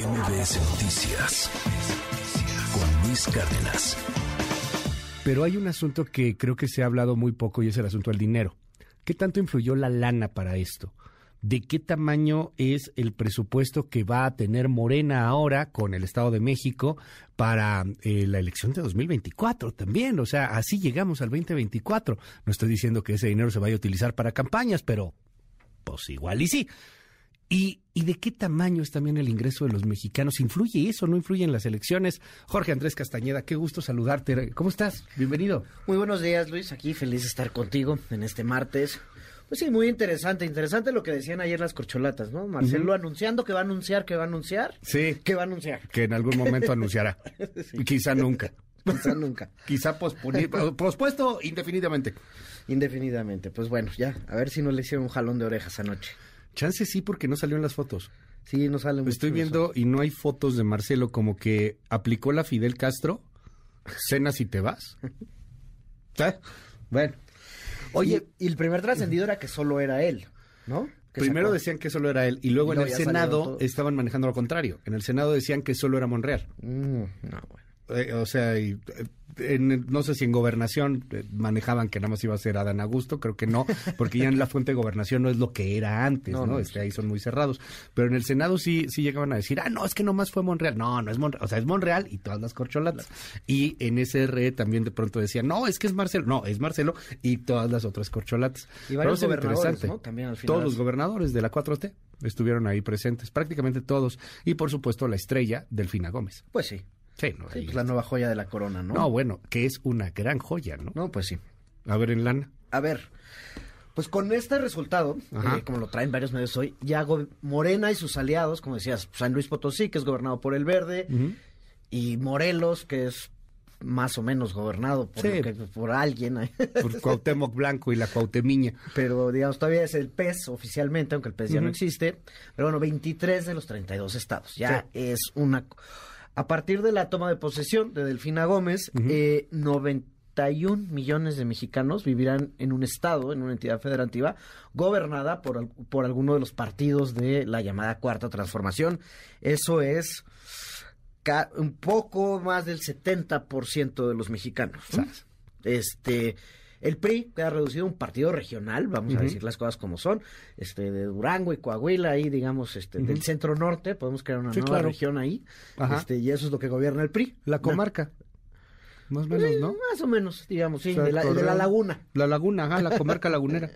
MBS Noticias con Luis Cárdenas. Pero hay un asunto que creo que se ha hablado muy poco y es el asunto del dinero. ¿Qué tanto influyó la lana para esto? ¿De qué tamaño es el presupuesto que va a tener Morena ahora con el Estado de México para eh, la elección de 2024 también? O sea, así llegamos al 2024. No estoy diciendo que ese dinero se vaya a utilizar para campañas, pero pues igual y sí. ¿Y, ¿Y, de qué tamaño es también el ingreso de los mexicanos? ¿Influye eso? ¿No influye en las elecciones? Jorge Andrés Castañeda, qué gusto saludarte. ¿Cómo estás? Bienvenido. Muy buenos días, Luis. Aquí feliz de estar contigo en este martes. Pues sí, muy interesante. Interesante lo que decían ayer las corcholatas, ¿no? Marcelo anunciando que va a anunciar, que va a anunciar. Sí. Que va a anunciar. Que en algún momento anunciará. sí. Quizá nunca. Quizá nunca. Quizá pospuesto indefinidamente. Indefinidamente. Pues bueno, ya, a ver si no le hicieron un jalón de orejas anoche. Chance sí, porque no salió en las fotos. Sí, no salen. Estoy viendo y no hay fotos de Marcelo como que aplicó la Fidel Castro. Cenas y te vas. ¿Eh? Bueno. Oye, y, y el primer trascendido era que solo era él, ¿no? Primero sacó? decían que solo era él y luego, y luego en el Senado estaban manejando lo contrario. En el Senado decían que solo era Monreal. Mm, no, bueno. Eh, o sea, y, en, no sé si en gobernación eh, manejaban que nada más iba a ser Adán Augusto, creo que no, porque ya en la fuente de gobernación no es lo que era antes, ¿no? ¿no? Este, ahí son muy cerrados. Pero en el Senado sí, sí llegaban a decir, ah, no, es que nomás fue Monreal. No, no es Monreal, o sea, es Monreal y todas las corcholatas. Y en SRE también de pronto decían, no, es que es Marcelo. No, es Marcelo y todas las otras corcholatas. Y varios gobernadores, ¿no? También al final. Todos los gobernadores de la 4T estuvieron ahí presentes, prácticamente todos. Y por supuesto la estrella, Delfina Gómez. Pues sí. Sí, no, sí, pues la nueva joya de la corona, ¿no? No, bueno, que es una gran joya, ¿no? No, pues sí. A ver, en lana. A ver, pues con este resultado, eh, como lo traen varios medios hoy, ya Morena y sus aliados, como decías, San Luis Potosí, que es gobernado por el Verde, uh -huh. y Morelos, que es más o menos gobernado por, sí. que, por alguien. Por Cuauhtémoc Blanco y la Cuauhtemiña. Pero, digamos, todavía es el PES oficialmente, aunque el PES uh -huh. ya no existe. Pero bueno, 23 de los 32 estados. Ya sí. es una... A partir de la toma de posesión de Delfina Gómez, uh -huh. eh, 91 millones de mexicanos vivirán en un estado, en una entidad federativa, gobernada por, por alguno de los partidos de la llamada Cuarta Transformación. Eso es un poco más del 70% de los mexicanos. ¿no? Este, el PRI queda reducido a un partido regional, vamos uh -huh. a decir las cosas como son, este, de Durango y Coahuila, ahí digamos, este, uh -huh. del centro norte, podemos crear una sí, nueva claro. región ahí, este, y eso es lo que gobierna el PRI. La comarca. No. Más o menos, ¿no? Más o menos, digamos, sí, o sea, de, la, de, la, laguna. La laguna, ajá, la comarca lagunera.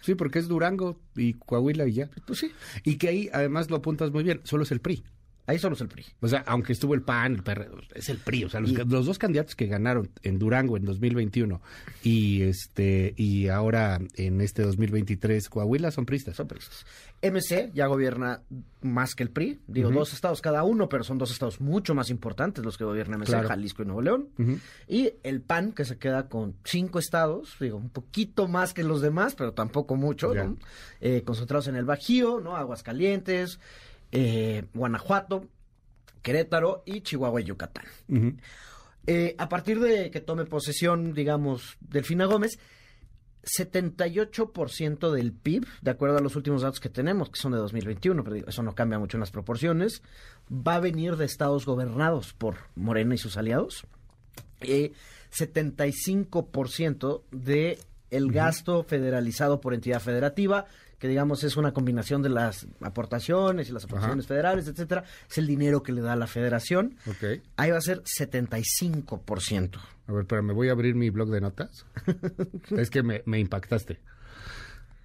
Sí, porque es Durango y Coahuila y ya. Pues sí. Y que ahí, además, lo apuntas muy bien, solo es el PRI. Ahí solo es el PRI. O sea, aunque estuvo el PAN, el PR, es el PRI. O sea, los, y, los, dos candidatos que ganaron en Durango en 2021 y este y ahora en este 2023 Coahuila son pristas. Son pristas. MC ya gobierna más que el PRI. Digo, uh -huh. dos estados cada uno, pero son dos estados mucho más importantes los que gobierna MC, claro. Jalisco y Nuevo León. Uh -huh. Y el PAN, que se queda con cinco estados, digo, un poquito más que los demás, pero tampoco mucho, ¿no? eh, concentrados en el Bajío, ¿no? Aguascalientes, eh, Guanajuato, Querétaro y Chihuahua y Yucatán. Uh -huh. eh, a partir de que tome posesión, digamos, Delfina Gómez, 78% del PIB, de acuerdo a los últimos datos que tenemos, que son de 2021, pero digo, eso no cambia mucho en las proporciones, va a venir de estados gobernados por Morena y sus aliados. Eh, 75% de el gasto uh -huh. federalizado por entidad federativa, que digamos es una combinación de las aportaciones y las aportaciones Ajá. federales, etcétera, es el dinero que le da la federación. Okay. Ahí va a ser 75%. A ver, pero me voy a abrir mi blog de notas. es que me, me impactaste.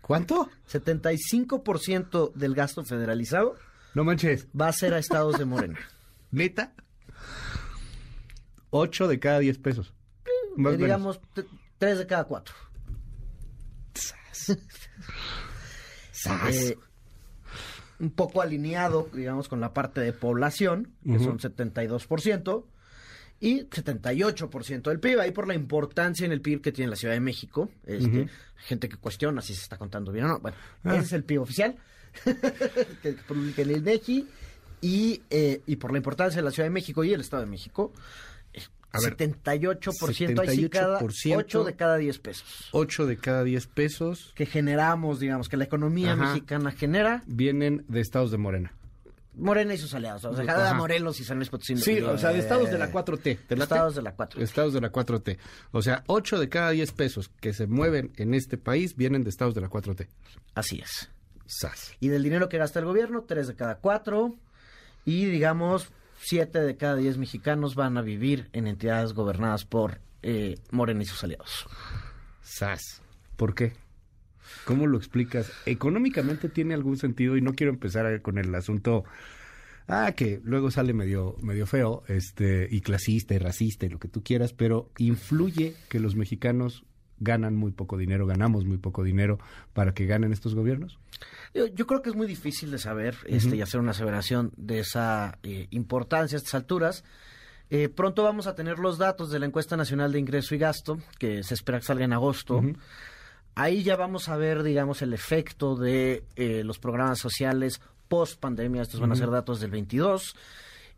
¿Cuánto? 75% del gasto federalizado. No manches. Va a ser a estados de Morena. ¿Neta? 8 de cada 10 pesos. Más digamos, 3 de cada 4. Eh, un poco alineado, digamos, con la parte de población, que uh -huh. son 72%, y 78% del PIB, ahí por la importancia en el PIB que tiene la Ciudad de México. Este, uh -huh. Gente que cuestiona si se está contando bien o no. Bueno, ah. ese es el PIB oficial, que publica el INEGI, y, eh, y por la importancia de la Ciudad de México y el Estado de México, a ver, 78%, 78% ahí sí cada 8 de cada 10 pesos. 8 de cada 10 pesos. Que generamos, digamos, que la economía Ajá. mexicana genera. Vienen de estados de Morena. Morena y sus aliados. O sea, cada Morelos y San Luis Potosí. Sí, o sea, de estados de la 4T. De estados de la 4T. Estados de la 4T. O sea, 8 de cada 10 pesos que se mueven en este país vienen de estados de la 4T. Así es. Sas. Y del dinero que gasta el gobierno, 3 de cada 4. Y digamos, 7 de cada 10 mexicanos van a vivir en entidades gobernadas por eh, Morena y sus aliados. Sas. ¿Por qué? ¿Cómo lo explicas? ¿Económicamente tiene algún sentido? Y no quiero empezar con el asunto, ah, que luego sale medio, medio feo, este, y clasista y racista y lo que tú quieras, pero influye que los mexicanos ganan muy poco dinero, ganamos muy poco dinero para que ganen estos gobiernos? Yo, creo que es muy difícil de saber este, y hacer una aseveración de esa eh, importancia a estas alturas. Eh, pronto vamos a tener los datos de la encuesta nacional de ingreso y gasto, que se espera que salga en agosto. Ahí ya vamos a ver, digamos, el efecto de eh, los programas sociales post pandemia. Estos van a ser datos del 22.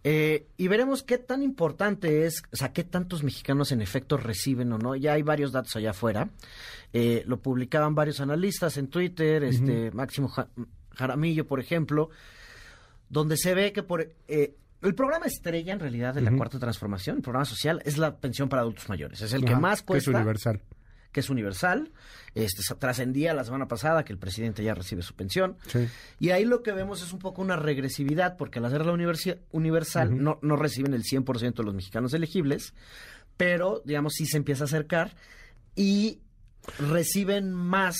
Eh, y veremos qué tan importante es, o sea, qué tantos mexicanos en efecto reciben o no. Ya hay varios datos allá afuera. Eh, lo publicaban varios analistas en Twitter, este Máximo Jaramillo, por ejemplo, donde se ve que por el programa estrella en realidad de la cuarta transformación, el programa social, es la pensión para adultos mayores. Es el que más cuesta. es universal que es universal. Este, trascendía la semana pasada que el presidente ya recibe su pensión. Y ahí lo que vemos es un poco una regresividad, porque al hacer la universal no, no reciben el 100% de los mexicanos elegibles, pero, digamos, sí se empieza a acercar y reciben más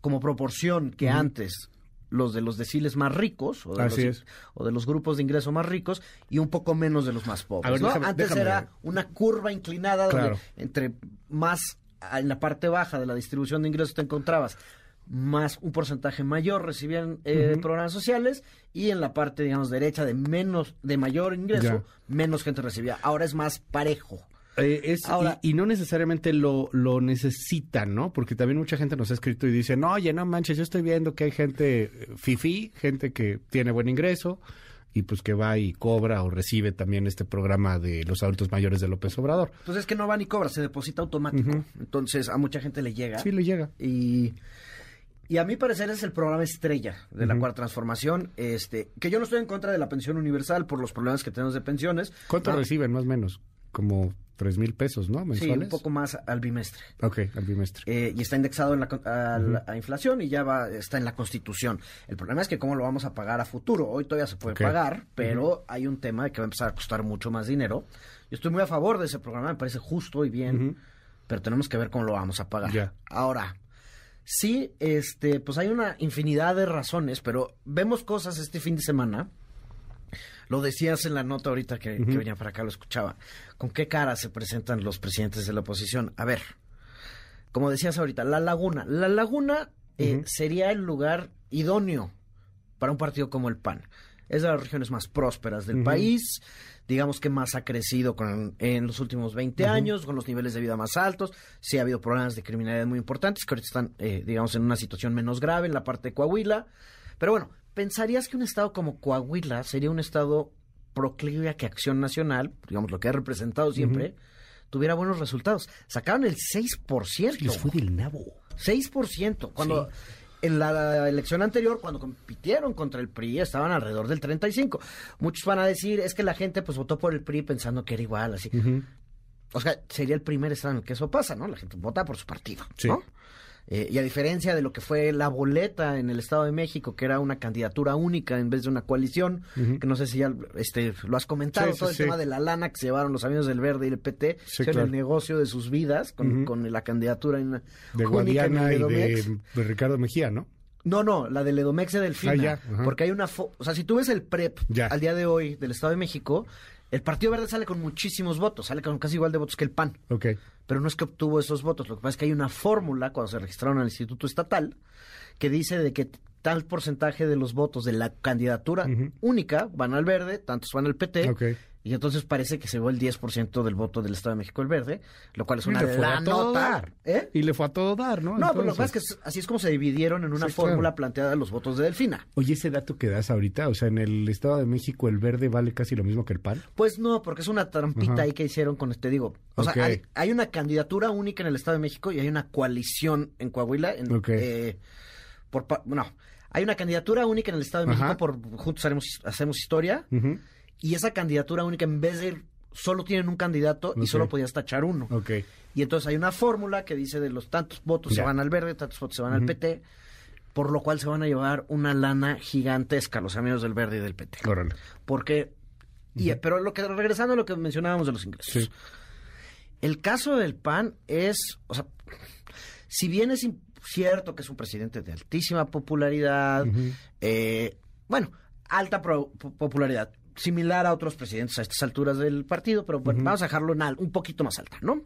como proporción que antes los de los deciles más ricos o de, los, o de los grupos de ingreso más ricos y un poco menos de los más pobres. Antes era una curva inclinada donde entre más en la parte baja de la distribución de ingresos te encontrabas más un porcentaje mayor recibían eh, programas sociales y en la parte digamos derecha de menos de mayor ingreso menos gente recibía. Ahora es más parejo. Eh, y, no necesariamente lo, lo necesitan, ¿no? Porque también mucha gente nos ha escrito y dice, no, oye, no manches, yo estoy viendo que hay gente eh, fifi, gente que tiene buen ingreso, y pues que va y cobra o recibe también este programa de los adultos mayores de López Obrador. Pues es que no va ni cobra, se deposita automático. Entonces a mucha gente le llega. Sí, le llega. Y, y a mi parecer es el programa estrella de la cuarta transformación, este, que yo no estoy en contra de la pensión universal por los problemas que tenemos de pensiones. ¿Cuánto reciben más o menos? Como tres mil pesos, ¿no? Mensuales. Sí, un poco más al bimestre. Ok, al bimestre. Eh, y está indexado en la, a, la inflación y ya va, está en la Constitución. El problema es que cómo lo vamos a pagar a futuro. Hoy todavía se puede pagar, pero hay un tema de que va a empezar a costar mucho más dinero. Yo estoy muy a favor de ese programa, me parece justo y bien, pero tenemos que ver cómo lo vamos a pagar. Ahora, sí, este, pues hay una infinidad de razones, pero vemos cosas este fin de semana lo decías en la nota ahorita que, venía para acá, lo escuchaba. ¿Con qué cara se presentan los presidentes de la oposición? A ver, como decías ahorita, La Laguna. La Laguna eh, sería el lugar idóneo para un partido como el PAN. Es de las regiones más prósperas del país, digamos que más ha crecido con, en los últimos 20 años, con los niveles de vida más altos. Sí ha habido problemas de criminalidad muy importantes, que ahorita están, eh, digamos, en una situación menos grave en la parte de Coahuila. Pero bueno, pensarías que un estado como Coahuila sería un estado proclive a que Acción Nacional, digamos lo que ha representado siempre, tuviera buenos resultados. Sacaron el 6%. Les fue del nabo. 6%. Cuando en la elección anterior, cuando compitieron contra el PRI, estaban alrededor del 35%. Muchos van a decir, es que la gente pues votó por el PRI pensando que era igual, así. O sea, sería el primer estado en el que eso pasa, ¿no? La gente vota por su partido, ¿no? Eh, y a diferencia de lo que fue la boleta en el Estado de México, que era una candidatura única en vez de una coalición, que no sé si ya este, lo has comentado, todo el tema de la lana que se llevaron los amigos del Verde y el PT, en el negocio de sus vidas con, la candidatura en, de Guadiana y de, Ricardo Mejía, ¿no? No, no, la del Edomex de Delfina. Ah, porque hay una... o sea, si tú ves el PREP al día de hoy del Estado de México, el Partido Verde sale con muchísimos votos, sale con casi igual de votos que el PAN. Pero no es que obtuvo esos votos, lo que pasa es que hay una fórmula cuando se registraron al Instituto Estatal que dice de que tal porcentaje de los votos de la candidatura única van al verde, tantos van al PT, okay. Y entonces parece que se va el 10% del voto del Estado de México el verde, lo cual es una gran nota. ¿Eh? Y le fue a todo dar, ¿no? No, pero lo que pasa es que así es como se dividieron en una fórmula planteada los votos de Delfina. Oye, ese dato que das ahorita, o sea, en el Estado de México el verde vale casi lo mismo que el PAN. Pues no, porque es una trampita ahí que hicieron con este, digo. O sea, hay, una candidatura única en el Estado de México y hay una coalición en Coahuila. En, eh, por, no, Hay una candidatura única en el Estado de Ajá. México por Juntos Haremos, Hacemos Historia. Y esa candidatura única, en vez de ir, solo tienen un candidato y solo podías tachar uno. Y entonces hay una fórmula que dice de los tantos votos se van al verde, tantos votos se van al PT, por lo cual se van a llevar una lana gigantesca los amigos del verde y del PT. Órale. Porque, y, pero lo que regresando a lo que mencionábamos de los ingresos. Sí. El caso del PAN es, o sea, si bien es cierto que es un presidente de altísima popularidad, eh, bueno, alta pro- popularidad, similar a otros presidentes a estas alturas del partido, pero bueno, vamos a dejarlo en un poquito más alta, ¿no?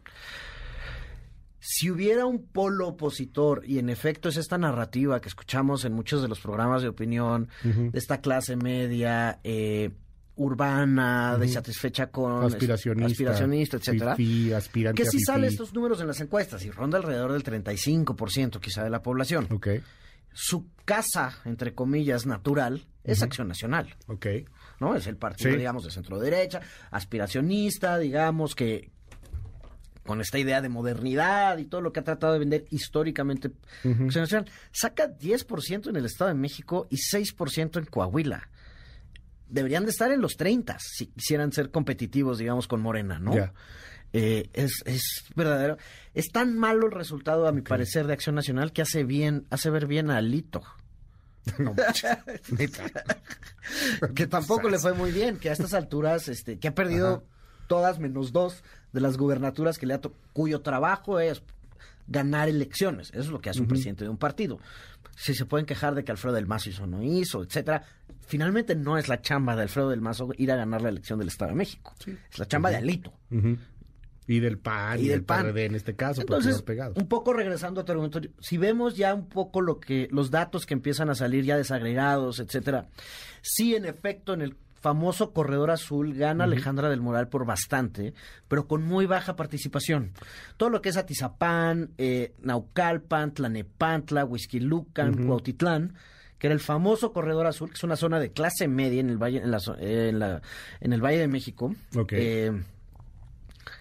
Si hubiera un polo opositor, y en efecto es esta narrativa que escuchamos en muchos de los programas de opinión, de esta clase media, eh, urbana, desatisfecha con... Aspiracionista. aspiracionista, etcétera. fifí, Que sí sale estos números en las encuestas y ronda alrededor del 35% quizá de la población. Su casa, entre comillas, natural, es Acción Nacional. ¿no? Es el partido, Sí. digamos, de centro derecha, aspiracionista, digamos, que con esta idea de modernidad y todo lo que ha tratado de vender históricamente Acción Nacional, saca 10% en el Estado de México y 6% en Coahuila. Deberían de estar en los 30 si quisieran ser competitivos, digamos, con Morena, ¿no? Eh, es, es verdadero. Es tan malo el resultado, a mi parecer, de Acción Nacional que hace bien, hace ver bien a Alito. No que tampoco le fue muy bien, que a estas alturas, este, que ha perdido todas menos dos de las gubernaturas que le ha cuyo trabajo es ganar elecciones. Eso es lo que hace un presidente de un partido. Si se pueden quejar de que Alfredo del Mazo hizo o no hizo, etcétera, finalmente no es la chamba de Alfredo del Mazo ir a ganar la elección del Estado de México. Es la chamba de Alito. Y del PAN y del PAN. PRD en este caso, Entonces, son pegados. un poco regresando a tu argumento, si vemos ya un poco lo que los datos que empiezan a salir ya desagregados, etcétera, sí en efecto en el famoso corredor azul gana Alejandra del Moral por bastante, pero con muy baja participación. Todo lo que es Atizapán, eh, Naucalpan, Tlanepantla, Huizquilucan, Cuautitlán, que era el famoso corredor azul, que es una zona de clase media en el valle, en la, eh, en la- en el Valle de México. Eh,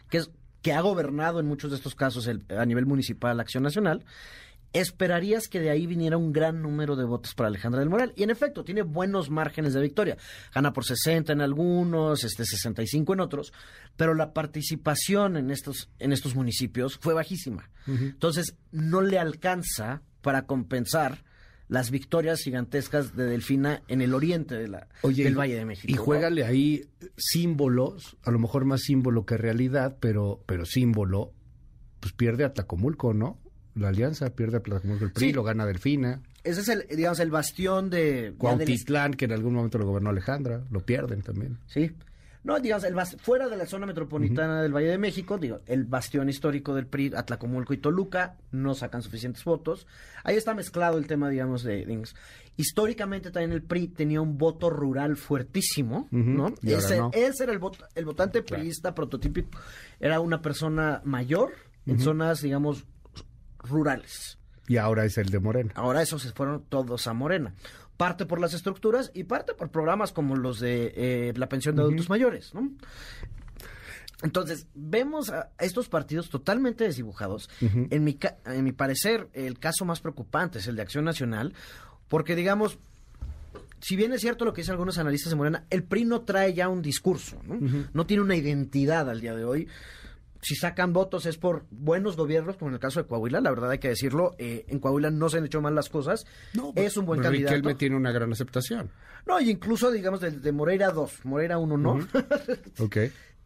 que, es, que ha gobernado en muchos de estos casos el- a nivel municipal Acción Nacional, esperarías que de ahí viniera un gran número de votos para Alejandra del Moral. Y en efecto, tiene buenos márgenes de victoria. Gana por 60 en algunos, este 65 en otros, pero la participación en estos, en estos municipios fue bajísima. Entonces, no le alcanza para compensar las victorias gigantescas de Delfina en el oriente de la, Oye, del Valle de México. Y juégale ahí símbolos, a lo mejor más símbolo que realidad, pero, pero símbolo, pues pierde a Tlacomulco, ¿no? La alianza pierde a Tlacomulco el PRI, Sí. lo gana Delfina. Ese es el, digamos, el bastión de... del- Cuautitlán, que en algún momento lo gobernó Alejandra, lo pierden también. Sí. No, digamos, el bas- fuera de la zona metropolitana del Valle de México, digo, el bastión histórico del PRI, Atlacomulco y Toluca, no sacan suficientes votos. Ahí está mezclado el tema, digamos, de... de- Históricamente también el PRI tenía un voto rural fuertísimo, ¿no? y ahora Ese, no. ese era el, vot- el votante priista prototípico. Era una persona mayor en zonas, digamos, rurales. Y ahora es el de Morena. Ahora esos se fueron todos a Morena. Parte por las estructuras y parte por programas como los de eh, la pensión de adultos mayores, ¿no? Entonces, vemos a estos partidos totalmente desdibujados. en, mi, ca- en mi parecer, el caso más preocupante es el de Acción Nacional, porque, digamos, si bien es cierto lo que dicen algunos analistas de Morena, el PRI no trae ya un discurso, ¿no? No tiene una identidad al día de hoy. Si sacan votos es por buenos gobiernos, como en el caso de Coahuila, la verdad hay que decirlo, eh, en Coahuila no se han hecho mal las cosas, es un buen candidato. Riquelme tiene una gran aceptación. No, y incluso, digamos, de, de Moreira 2, Moreira 1 no. Ok.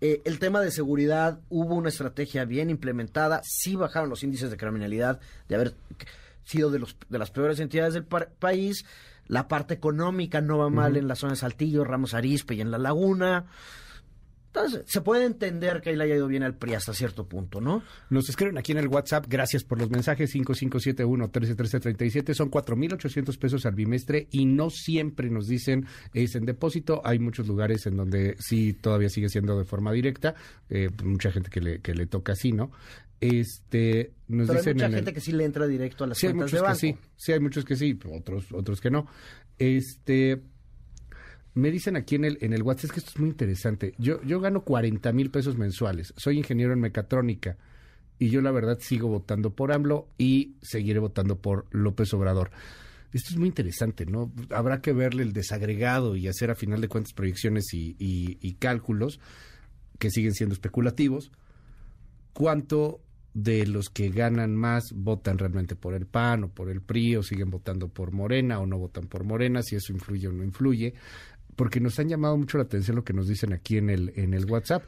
Eh, el tema de seguridad, hubo una estrategia bien implementada, sí bajaron los índices de criminalidad, de haber sido de, los, de las peores entidades del par- país, la parte económica no va mal en la zona de Saltillo, Ramos Arizpe y en La Laguna. Entonces, se puede entender que ahí le haya ido bien al PRI hasta cierto punto, ¿no? Nos escriben aquí en el WhatsApp, gracias por los mensajes, 5571-131337, son 4.800 pesos al bimestre y no siempre nos dicen es en depósito, hay muchos lugares en donde sí todavía sigue siendo de forma directa, eh, mucha gente que le, que le toca así, ¿no? Este, nos Pero hay dicen mucha en el- gente que sí le entra directo a las Sí, hay cuentas muchos de que banco. sí, sí, hay muchos que sí, otros, otros que no. Este, me dicen aquí en el, en el WhatsApp, es que esto es muy interesante. Yo, yo gano 40 mil pesos mensuales, soy ingeniero en mecatrónica y yo la verdad sigo votando por AMLO y seguiré votando por López Obrador. Esto es muy interesante, ¿no? Habrá que verle el desagregado y hacer a final de cuentas proyecciones y, y cálculos que siguen siendo especulativos. ¿Cuánto de los que ganan más votan realmente por el PAN o por el PRI o siguen votando por Morena o no votan por Morena, si eso influye o no influye? Porque nos han llamado mucho la atención lo que nos dicen aquí en el, en el WhatsApp.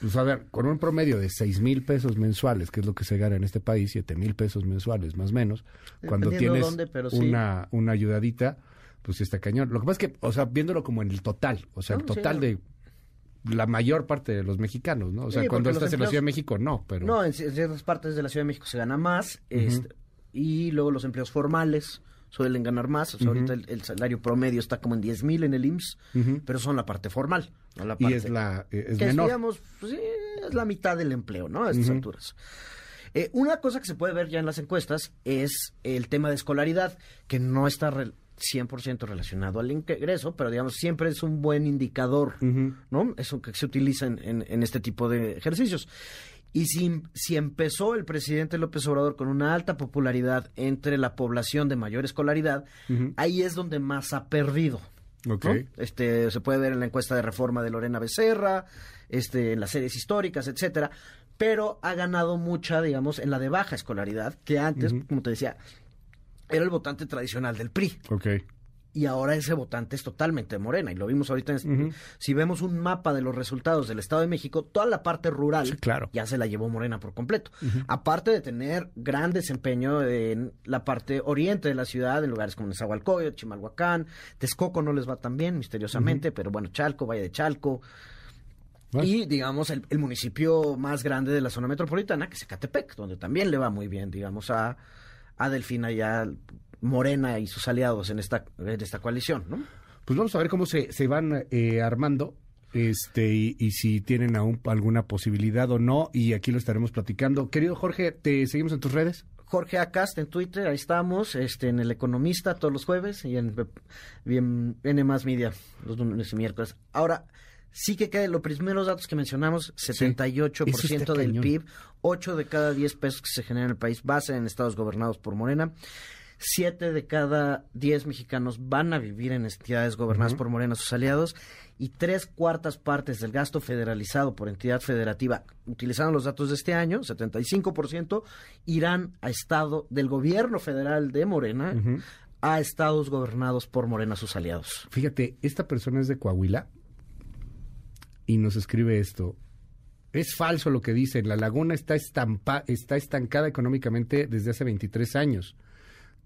Pues a ver, con un promedio de seis mil pesos mensuales, que es lo que se gana en este país, siete mil pesos mensuales más o menos, cuando tienes una, una ayudadita, pues está cañón. Lo que pasa es que, o sea, viéndolo como en el total, o sea, el total de la mayor parte de los mexicanos, ¿no? O sea, cuando estás en la Ciudad de México, no, pero... No, en ciertas partes de la Ciudad de México se gana más, este, y luego los empleos formales suelen ganar más. O sea, ahorita el, salario promedio está como en 10 mil en el IMSS, pero son la parte formal. No la parte, y es la eh, es menor. digamos, pues, sí, es la mitad del empleo, ¿no? A estas alturas. Eh, una cosa que se puede ver ya en las encuestas es el tema de escolaridad, que no está 100% relacionado al ingreso, pero digamos, siempre es un buen indicador, ¿no? Eso que se utiliza en, en, este tipo de ejercicios. Y si, si, empezó el presidente López Obrador con una alta popularidad entre la población de mayor escolaridad, ahí es donde más ha perdido. Este, se puede ver en la encuesta de reforma de Lorena Becerra, este, en las series históricas, etcétera, pero ha ganado mucha, digamos, en la de baja escolaridad, que antes, como te decía, era el votante tradicional del PRI. Okay. Y ahora ese votante es totalmente morena. Y lo vimos ahorita. En, Si vemos un mapa de los resultados del Estado de México, toda la parte rural claro. ya se la llevó morena por completo. Aparte de tener gran desempeño en la parte oriente de la ciudad, en lugares como Nezahualcóyotl, Chimalhuacán. Texcoco no les va tan bien, misteriosamente, pero bueno, Chalco, Valle de Chalco. Y, digamos, el, el, municipio más grande de la zona metropolitana, que es Ecatepec, donde también le va muy bien, digamos, a, a Delfina y a Morena y sus aliados en esta, en esta coalición, ¿no? Pues vamos a ver cómo se, se van eh, armando este y, si tienen aún alguna posibilidad o no, y aquí lo estaremos platicando. Querido Jorge, ¿te seguimos en tus redes? Jorge Acast en Twitter, ahí estamos, este en El Economista todos los jueves y en, en N Más Media los lunes y miércoles. Ahora, sí que quede los primeros datos que mencionamos, 78% del PIB, 8 de cada 10 pesos que se generan en el país ser en estados gobernados por Morena. 7 de cada 10 mexicanos van a vivir en entidades gobernadas por Morena, sus aliados, y tres cuartas partes del gasto federalizado por entidad federativa, utilizando los datos de este año, 75%, irán a estado del gobierno federal de Morena, a estados gobernados por Morena, sus aliados. Fíjate, esta persona es de Coahuila, y nos escribe esto. Es falso lo que dicen. La laguna está, estampa, está estancada económicamente desde hace 23 años.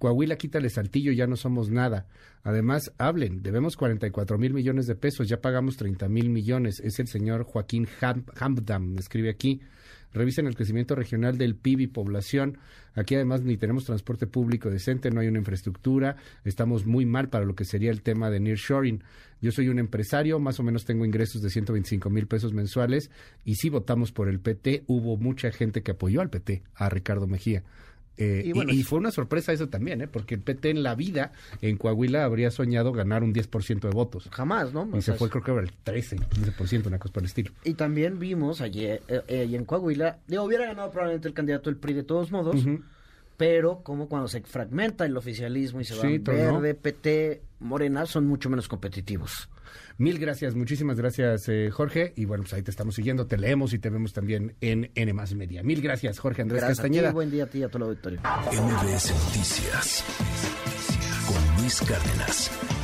Coahuila, quítale saltillo, ya no somos nada. Además, hablen, debemos 44 mil millones de pesos, ya pagamos 30 mil millones. Es el señor Joaquín Hamdam, escribe aquí. Revisen el crecimiento regional del PIB y población. Aquí además ni tenemos transporte público decente, no hay una infraestructura. Estamos muy mal para lo que sería el tema de nearshoring. Yo soy un empresario, más o menos tengo ingresos de 125 mil pesos mensuales y si votamos por el PT. Hubo mucha gente que apoyó al PT, a Ricardo Mejía. Eh, y, fue una sorpresa eso también, ¿eh? porque el PT en la vida en Coahuila habría soñado ganar un 10% de votos. Jamás, ¿no? Y se fue creo que el 13, 15%, una cosa por el estilo. Y también vimos ayer eh, eh en Coahuila, digo, hubiera ganado probablemente el candidato del PRI de todos modos, pero como cuando se fragmenta el oficialismo y se va verde, PT, Morena, son mucho menos competitivos. Mil gracias, muchísimas gracias, eh, Jorge. Y bueno, pues ahí te estamos siguiendo, te leemos y te vemos también en N Media. Mil gracias, Jorge Andrés Castañeda. buen día a ti y a todo el auditorio. MBS Noticias con Luis Cárdenas.